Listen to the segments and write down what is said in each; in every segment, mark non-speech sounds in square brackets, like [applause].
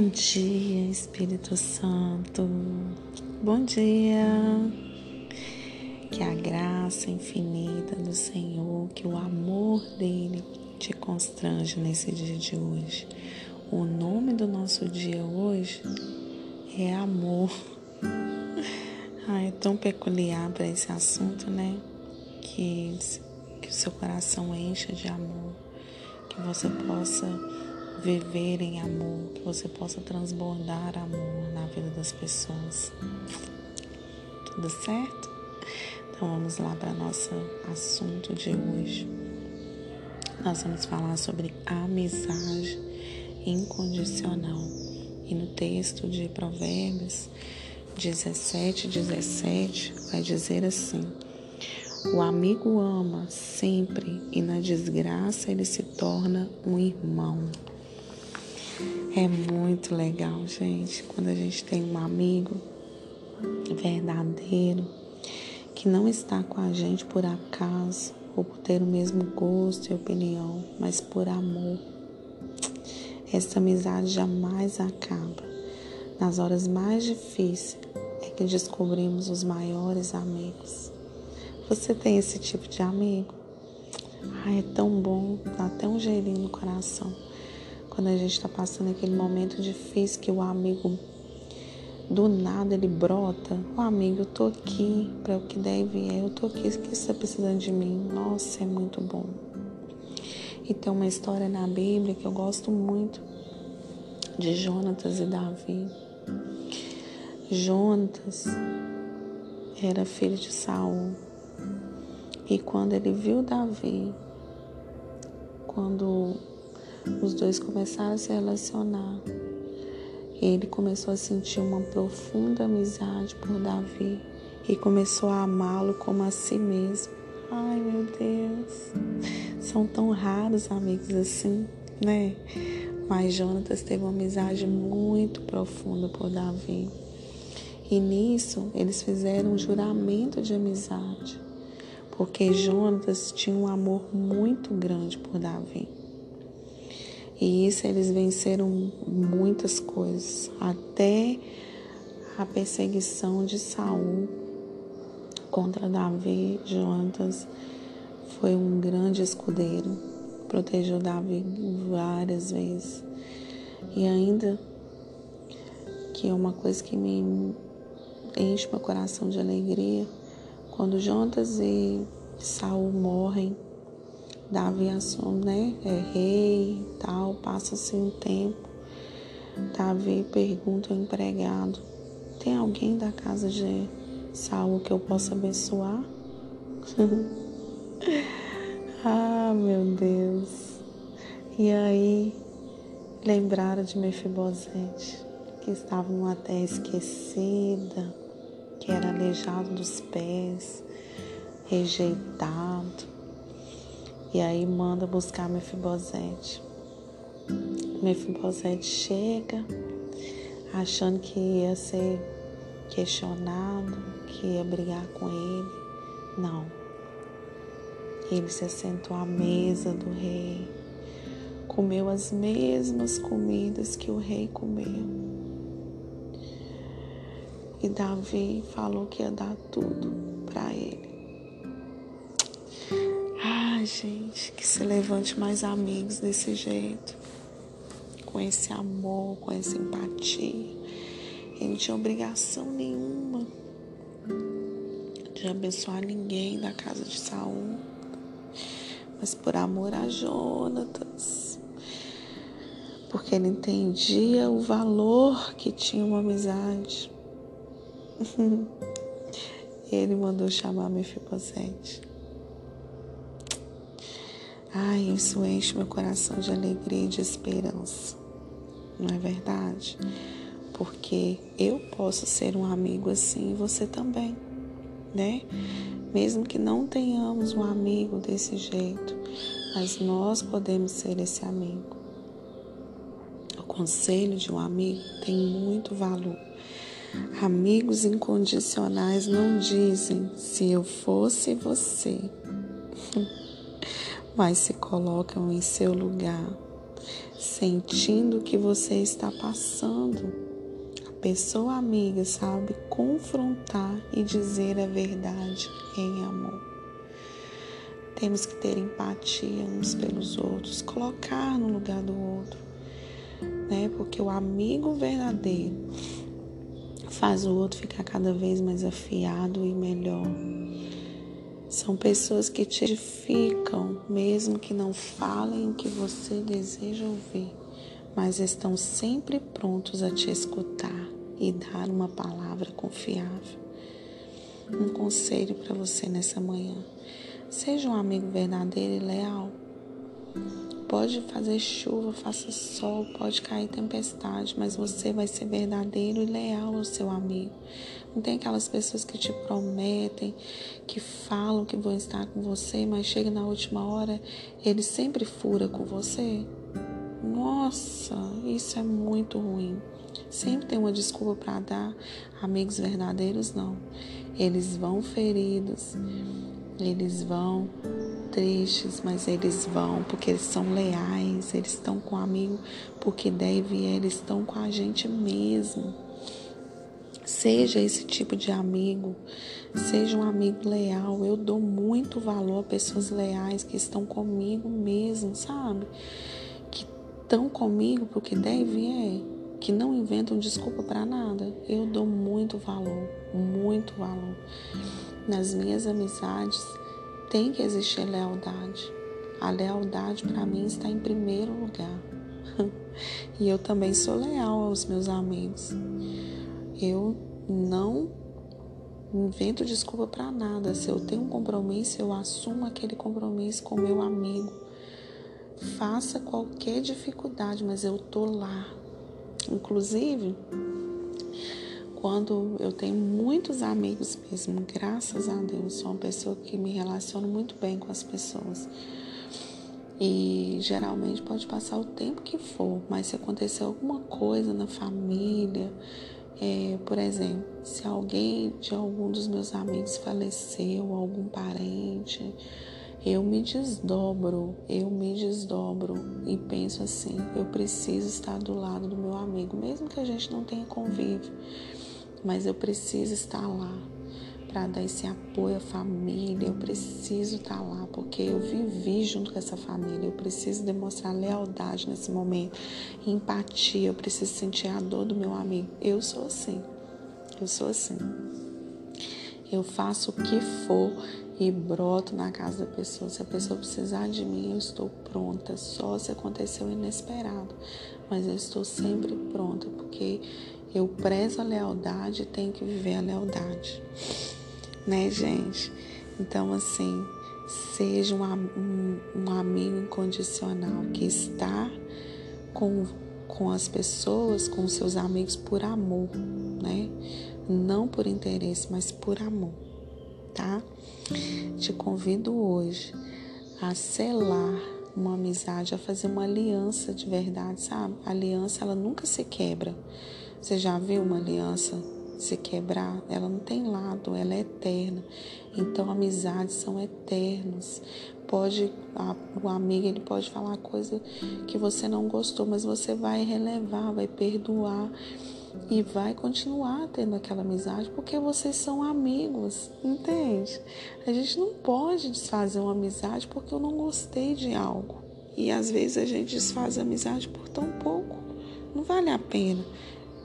Bom dia, Espírito Santo. Bom dia. Que a graça infinita do Senhor, que o amor dele te constrange nesse dia de hoje. O nome do nosso dia hoje é amor. Ah, é tão peculiar para esse assunto, né? Que, que o seu coração encha de amor, que você possa viver em amor, que você possa transbordar amor na vida das pessoas. Tudo certo? Então vamos lá para nosso assunto de hoje. Nós vamos falar sobre amizade incondicional. E no texto de Provérbios 17, 17, vai dizer assim: O amigo ama sempre e na desgraça ele se torna um irmão. É muito legal, gente, quando a gente tem um amigo verdadeiro que não está com a gente por acaso ou por ter o mesmo gosto e opinião, mas por amor. Essa amizade jamais acaba. Nas horas mais difíceis é que descobrimos os maiores amigos. Você tem esse tipo de amigo? Ah, é tão bom, dá até um jeirinho no coração quando a gente está passando aquele momento difícil que o amigo do nada ele brota. O amigo, eu tô aqui para o que deve é, eu tô aqui, o que você está precisando de mim? Nossa, é muito bom. E tem uma história na Bíblia que eu gosto muito de Jonatas e Davi. Jonatas era filho de Saul. E quando ele viu Davi, quando os dois começaram a se relacionar. Ele começou a sentir uma profunda amizade por Davi e começou a amá-lo como a si mesmo. Ai, meu Deus, são tão raros amigos assim, né? Mas Jonatas teve uma amizade muito profunda por Davi. E nisso eles fizeram um juramento de amizade, porque Jonatas tinha um amor muito grande por Davi. E isso eles venceram muitas coisas, até a perseguição de Saul contra Davi, Jonatas foi um grande escudeiro, protegeu Davi várias vezes. E ainda que é uma coisa que me enche meu coração de alegria, quando Jonatas e Saul morrem, Davi assume, né? É rei tal, passa-se um tempo. Davi pergunta ao empregado: tem alguém da casa de Saul que eu possa abençoar? [laughs] ah, meu Deus. E aí lembraram de Mefibosete, que estava numa terra esquecida, que era aleijado dos pés, rejeitado e aí manda buscar Mefibosete. Mefibosete chega achando que ia ser questionado, que ia brigar com ele. Não. Ele se assentou à mesa do rei, comeu as mesmas comidas que o rei comeu. E Davi falou que ia dar tudo para ele gente, que se levante mais amigos desse jeito, com esse amor, com essa empatia. Ele não tinha obrigação nenhuma de abençoar ninguém da casa de Saul, mas por amor a Jonatas, porque ele entendia o valor que tinha uma amizade. [laughs] ele mandou chamar Mefibosete. Ai, isso enche meu coração de alegria e de esperança. Não é verdade? Porque eu posso ser um amigo assim e você também, né? Mesmo que não tenhamos um amigo desse jeito, mas nós podemos ser esse amigo. O conselho de um amigo tem muito valor. Amigos incondicionais não dizem se eu fosse você. [laughs] mas se colocam em seu lugar sentindo o que você está passando. A pessoa amiga sabe confrontar e dizer a verdade em amor. Temos que ter empatia uns pelos outros, colocar no lugar do outro, né? Porque o amigo verdadeiro faz o outro ficar cada vez mais afiado e melhor. São pessoas que te edificam, mesmo que não falem o que você deseja ouvir, mas estão sempre prontos a te escutar e dar uma palavra confiável. Um conselho para você nessa manhã: seja um amigo verdadeiro e leal. Pode fazer chuva, faça sol, pode cair tempestade, mas você vai ser verdadeiro e leal ao seu amigo. Não tem aquelas pessoas que te prometem, que falam que vão estar com você, mas chega na última hora, ele sempre fura com você. Nossa, isso é muito ruim. Sempre tem uma desculpa para dar. Amigos verdadeiros, não. Eles vão feridos, eles vão tristes, mas eles vão porque eles são leais, eles estão com o amigo porque deve, eles estão com a gente mesmo. Seja esse tipo de amigo, seja um amigo leal. Eu dou muito valor a pessoas leais que estão comigo mesmo, sabe? Que estão comigo porque deve é, que não inventam desculpa para nada. Eu dou muito valor, muito valor. Nas minhas amizades, tem que existir lealdade. A lealdade para mim está em primeiro lugar. [laughs] e eu também sou leal aos meus amigos. Eu não invento desculpa para nada. Se eu tenho um compromisso, eu assumo aquele compromisso com meu amigo. Faça qualquer dificuldade, mas eu tô lá. Inclusive, quando eu tenho muitos amigos mesmo, graças a Deus, sou uma pessoa que me relaciono muito bem com as pessoas. E geralmente pode passar o tempo que for, mas se acontecer alguma coisa na família, é, por exemplo, se alguém de algum dos meus amigos faleceu, algum parente, eu me desdobro, eu me desdobro e penso assim: eu preciso estar do lado do meu amigo, mesmo que a gente não tenha convívio mas eu preciso estar lá para dar esse apoio à família. Eu preciso estar lá porque eu vivi junto com essa família. Eu preciso demonstrar lealdade nesse momento, empatia. Eu preciso sentir a dor do meu amigo. Eu sou assim. Eu sou assim. Eu faço o que for e broto na casa da pessoa. Se a pessoa precisar de mim, eu estou pronta. Só se aconteceu inesperado, mas eu estou sempre pronta porque eu prezo a lealdade e tenho que viver a lealdade. Né, gente? Então, assim, seja um, um, um amigo incondicional que está com, com as pessoas, com seus amigos por amor, né? Não por interesse, mas por amor, tá? Te convido hoje a selar uma amizade, a fazer uma aliança de verdade, sabe? A aliança, ela nunca se quebra. Você já viu uma aliança se quebrar? Ela não tem lado, ela é eterna. Então, amizades são eternas. Pode, a, o amigo ele pode falar coisa que você não gostou, mas você vai relevar, vai perdoar e vai continuar tendo aquela amizade porque vocês são amigos, entende? A gente não pode desfazer uma amizade porque eu não gostei de algo. E às vezes a gente desfaz a amizade por tão pouco. Não vale a pena.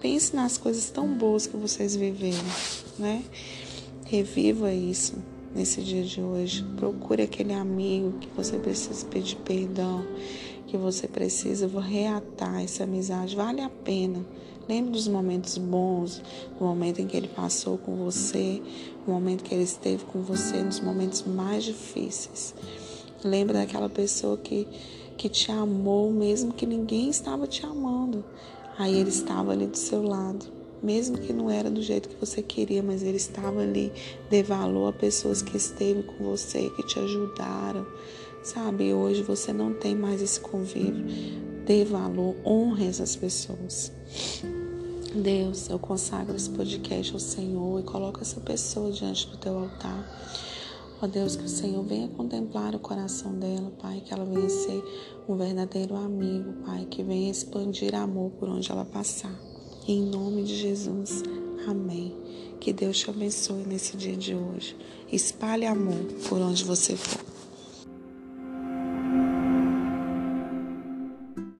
Pense nas coisas tão boas que vocês viveram, né? Reviva isso nesse dia de hoje. Procure aquele amigo que você precisa pedir perdão, que você precisa reatar essa amizade. Vale a pena. Lembre dos momentos bons, do momento em que ele passou com você, o momento que ele esteve com você, nos momentos mais difíceis. Lembre daquela pessoa que, que te amou, mesmo que ninguém estava te amando. Aí ele estava ali do seu lado, mesmo que não era do jeito que você queria, mas ele estava ali, dê valor a pessoas que esteve com você, que te ajudaram, sabe? Hoje você não tem mais esse convívio, dê valor, honre essas pessoas. Deus, eu consagro esse podcast ao Senhor e coloco essa pessoa diante do teu altar. Ó Deus, que o Senhor venha contemplar o coração dela, Pai, que ela venha ser um verdadeiro amigo, Pai, que venha expandir amor por onde ela passar. Em nome de Jesus, amém. Que Deus te abençoe nesse dia de hoje. Espalhe amor por onde você for.